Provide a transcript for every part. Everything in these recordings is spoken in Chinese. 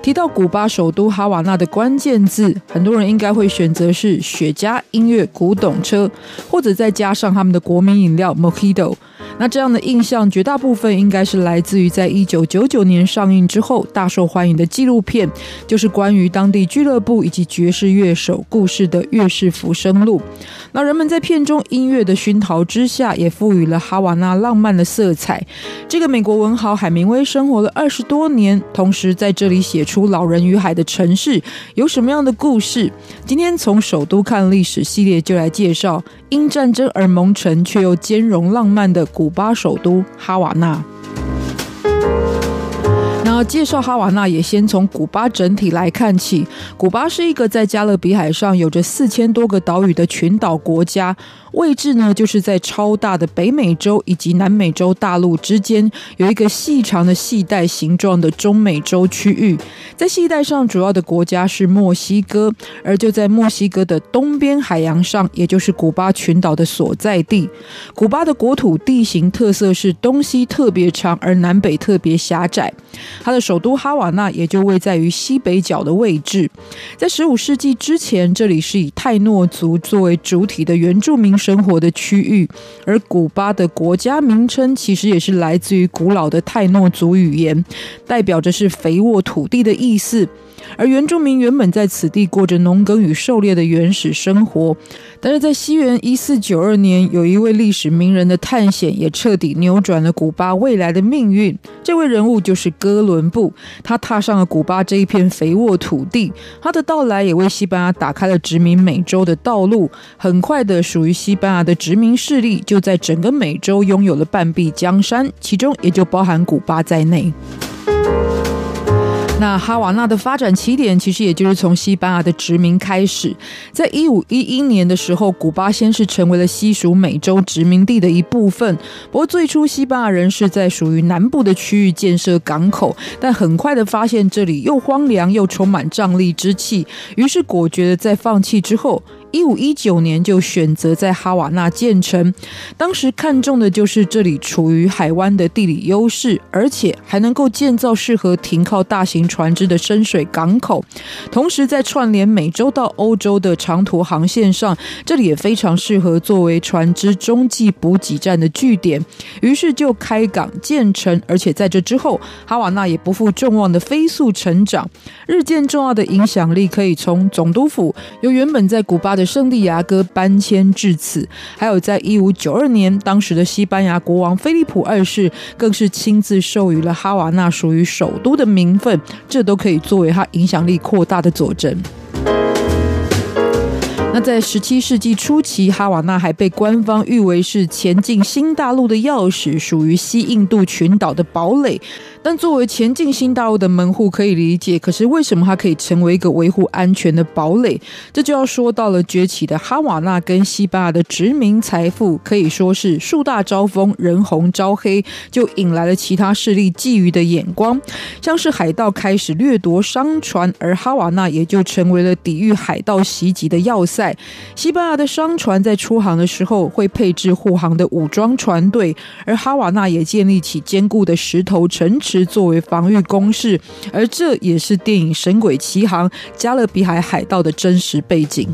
提到古巴首都哈瓦那的关键字，很多人应该会选择是雪茄、音乐、古董车，或者再加上他们的国民饮料 Mojito。那这样的印象，绝大部分应该是来自于在一九九九年上映之后大受欢迎的纪录片，就是关于当地俱乐部以及爵士乐手故事的《乐士浮生录》。那人们在片中音乐的熏陶之下，也赋予了哈瓦那浪漫的色彩。这个美国文豪海明威生活了二十多年，同时在这里写出《老人与海》的城市有什么样的故事？今天从首都看历史系列就来介绍因战争而蒙尘却又兼容浪漫的古巴首都哈瓦那。介绍哈瓦那也先从古巴整体来看起。古巴是一个在加勒比海上有着四千多个岛屿的群岛国家。位置呢，就是在超大的北美洲以及南美洲大陆之间，有一个细长的系带形状的中美洲区域。在系带上，主要的国家是墨西哥，而就在墨西哥的东边海洋上，也就是古巴群岛的所在地。古巴的国土地形特色是东西特别长，而南北特别狭窄。它的首都哈瓦那也就位在于西北角的位置。在十五世纪之前，这里是以泰诺族作为主体的原住民生活的区域，而古巴的国家名称其实也是来自于古老的泰诺族语言，代表着是肥沃土地的意思。而原住民原本在此地过着农耕与狩猎的原始生活，但是在西元一四九二年，有一位历史名人的探险，也彻底扭转了古巴未来的命运。这位人物就是哥伦布，他踏上了古巴这一片肥沃土地，他的到来也为西班牙打开了殖民美洲的道路。很快的，属于西班牙的殖民势力就在整个美洲拥有了半壁江山，其中也就包含古巴在内。那哈瓦那的发展起点，其实也就是从西班牙的殖民开始。在一五一一年的时候，古巴先是成为了西属美洲殖民地的一部分。不过最初，西班牙人是在属于南部的区域建设港口，但很快的发现这里又荒凉又充满瘴疠之气，于是果决的在放弃之后。一五一九年就选择在哈瓦那建成，当时看中的就是这里处于海湾的地理优势，而且还能够建造适合停靠大型船只的深水港口，同时在串联美洲到欧洲的长途航线上，这里也非常适合作为船只中继补给站的据点。于是就开港建成，而且在这之后，哈瓦那也不负众望的飞速成长，日渐重要的影响力可以从总督府由原本在古巴的圣地亚哥搬迁至此，还有在一五九二年，当时的西班牙国王菲利普二世更是亲自授予了哈瓦那属于首都的名分，这都可以作为他影响力扩大的佐证。那在十七世纪初期，哈瓦那还被官方誉为是前进新大陆的钥匙，属于西印度群岛的堡垒。但作为前进新大陆的门户可以理解，可是为什么它可以成为一个维护安全的堡垒？这就要说到了崛起的哈瓦那跟西班牙的殖民财富，可以说是树大招风，人红招黑，就引来了其他势力觊觎的眼光。像是海盗开始掠夺商船，而哈瓦那也就成为了抵御海盗袭击的要塞。西班牙的商船在出航的时候会配置护航的武装船队，而哈瓦那也建立起坚固的石头城是。作为防御工事，而这也是电影《神鬼奇航》加勒比海海盗的真实背景。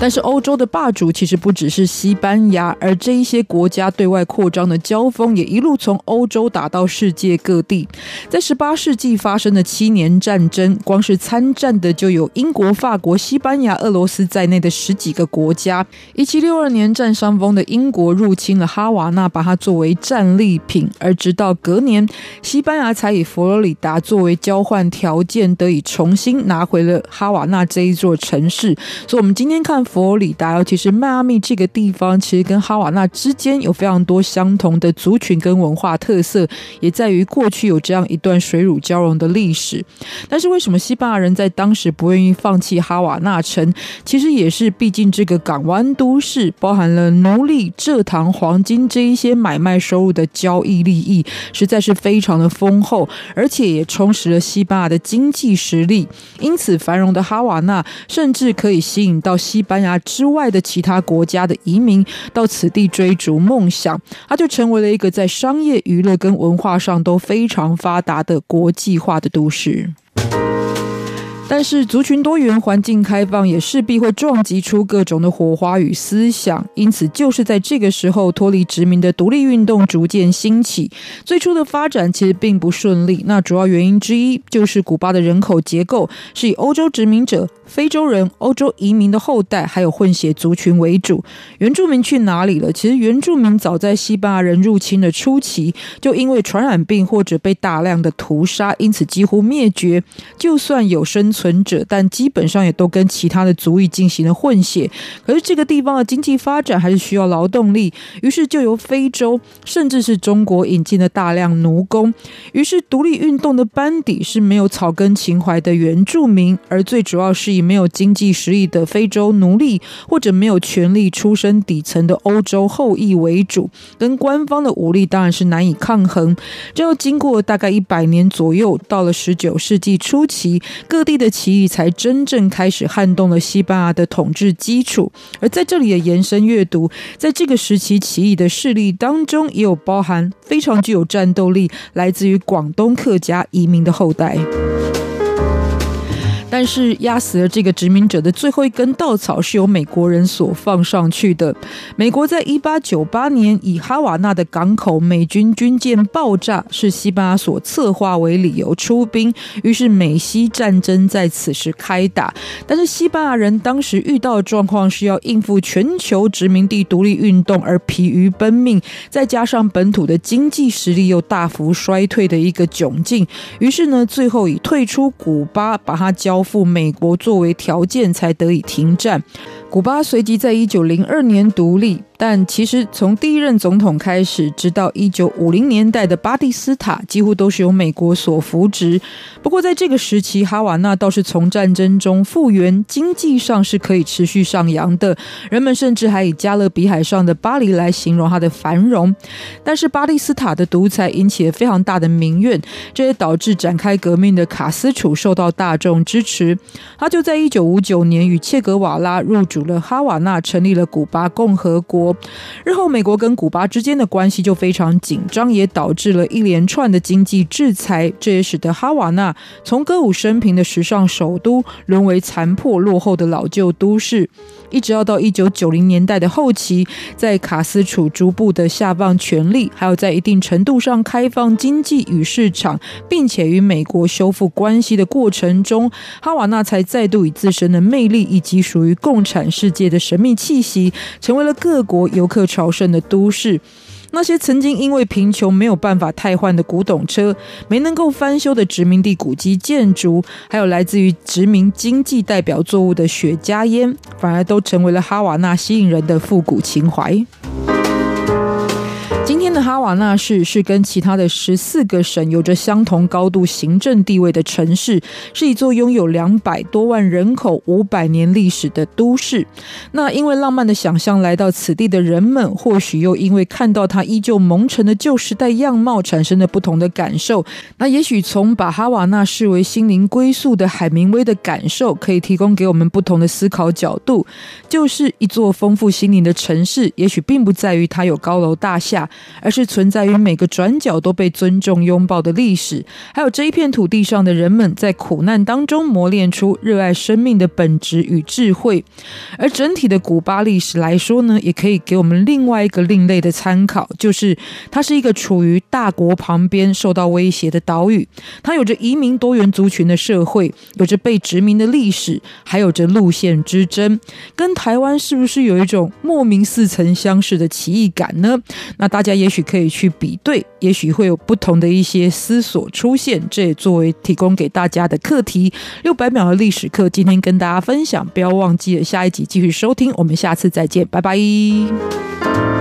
但是欧洲的霸主其实不只是西班牙，而这一些国家对外扩张的交锋也一路从欧洲打到世界各地。在十八世纪发生的七年战争，光是参战的就有英国、法国、西班牙、俄罗斯在内的十几个国家。一七六二年占上风的英国入侵了哈瓦那，把它作为战利品，而直到隔年，西班牙才以佛罗里达作为交换条件，得以重新拿回了哈瓦那这一座城市。所以，我们今天看。佛罗里达，尤其是迈阿密这个地方，其实跟哈瓦那之间有非常多相同的族群跟文化特色，也在于过去有这样一段水乳交融的历史。但是为什么西班牙人在当时不愿意放弃哈瓦那城？其实也是，毕竟这个港湾都市包含了奴隶、蔗糖、黄金这一些买卖收入的交易利益，实在是非常的丰厚，而且也充实了西班牙的经济实力。因此，繁荣的哈瓦那甚至可以吸引到西班之外的其他国家的移民到此地追逐梦想，它就成为了一个在商业、娱乐跟文化上都非常发达的国际化的都市。但是族群多元、环境开放，也势必会撞击出各种的火花与思想。因此，就是在这个时候，脱离殖民的独立运动逐渐兴起。最初的发展其实并不顺利。那主要原因之一，就是古巴的人口结构是以欧洲殖民者、非洲人、欧洲移民的后代，还有混血族群为主。原住民去哪里了？其实原住民早在西班牙人入侵的初期，就因为传染病或者被大量的屠杀，因此几乎灭绝。就算有生。存者，但基本上也都跟其他的族裔进行了混血。可是这个地方的经济发展还是需要劳动力，于是就由非洲甚至是中国引进了大量奴工。于是独立运动的班底是没有草根情怀的原住民，而最主要是以没有经济实力的非洲奴隶或者没有权力出身底层的欧洲后裔为主。跟官方的武力当然是难以抗衡。这要经过大概一百年左右，到了十九世纪初期，各地的。起义才真正开始撼动了西班牙的统治基础，而在这里的延伸阅读，在这个时期起义的势力当中，也有包含非常具有战斗力，来自于广东客家移民的后代。但是压死了这个殖民者的最后一根稻草是由美国人所放上去的。美国在一八九八年以哈瓦那的港口美军军舰爆炸是西班牙所策划为理由出兵，于是美西战争在此时开打。但是西班牙人当时遇到的状况是要应付全球殖民地独立运动而疲于奔命，再加上本土的经济实力又大幅衰退的一个窘境，于是呢，最后以退出古巴把它交。交付美国作为条件，才得以停战。古巴随即在一九零二年独立。但其实从第一任总统开始，直到一九五零年代的巴蒂斯塔，几乎都是由美国所扶植。不过在这个时期，哈瓦那倒是从战争中复原，经济上是可以持续上扬的。人们甚至还以加勒比海上的巴黎来形容它的繁荣。但是巴蒂斯塔的独裁引起了非常大的民怨，这也导致展开革命的卡斯楚受到大众支持。他就在一九五九年与切格瓦拉入主了哈瓦那，成立了古巴共和国。日后，美国跟古巴之间的关系就非常紧张，也导致了一连串的经济制裁。这也使得哈瓦那从歌舞升平的时尚首都，沦为残破落后的老旧都市。一直要到一九九零年代的后期，在卡斯楚逐步的下放权力，还有在一定程度上开放经济与市场，并且与美国修复关系的过程中，哈瓦那才再度以自身的魅力以及属于共产世界的神秘气息，成为了各国。游客朝圣的都市，那些曾经因为贫穷没有办法汰换的古董车，没能够翻修的殖民地古迹建筑，还有来自于殖民经济代表作物的雪茄烟，反而都成为了哈瓦那吸引人的复古情怀。今天的哈瓦那市是跟其他的十四个省有着相同高度行政地位的城市，是一座拥有两百多万人口、五百年历史的都市。那因为浪漫的想象来到此地的人们，或许又因为看到它依旧蒙尘的旧时代样貌，产生了不同的感受。那也许从把哈瓦那视为心灵归宿的海明威的感受，可以提供给我们不同的思考角度。就是一座丰富心灵的城市，也许并不在于它有高楼大厦。而是存在于每个转角都被尊重拥抱的历史，还有这一片土地上的人们在苦难当中磨练出热爱生命的本质与智慧。而整体的古巴历史来说呢，也可以给我们另外一个另类的参考，就是它是一个处于大国旁边受到威胁的岛屿，它有着移民多元族群的社会，有着被殖民的历史，还有着路线之争。跟台湾是不是有一种莫名似曾相识的奇异感呢？那大家家也许。许可以去比对，也许会有不同的一些思索出现。这也作为提供给大家的课题。六百秒的历史课，今天跟大家分享，不要忘记了下一集继续收听。我们下次再见，拜拜。